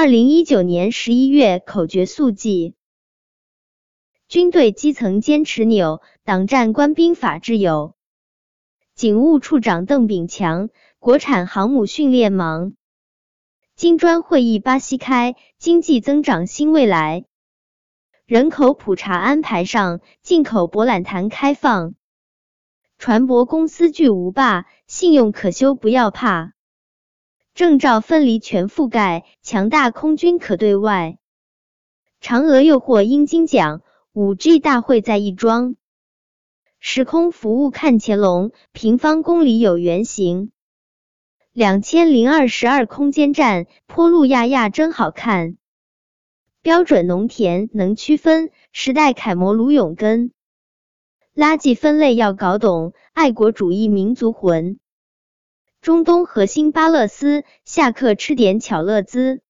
二零一九年十一月口诀速记：军队基层坚持扭，党战官兵法治有。警务处长邓炳强，国产航母训练忙。金砖会议巴西开，经济增长新未来。人口普查安排上，进口博览谈开放。船舶公司巨无霸，信用可修不要怕。证照分离全覆盖，强大空军可对外。嫦娥又获鹰金奖，五 G 大会在亦庄。时空服务看乾隆，平方公里有原型。两千零二十二空间站，坡路亚亚真好看。标准农田能区分，时代楷模卢永根。垃圾分类要搞懂，爱国主义民族魂。中东核心巴勒斯，下课吃点巧乐兹。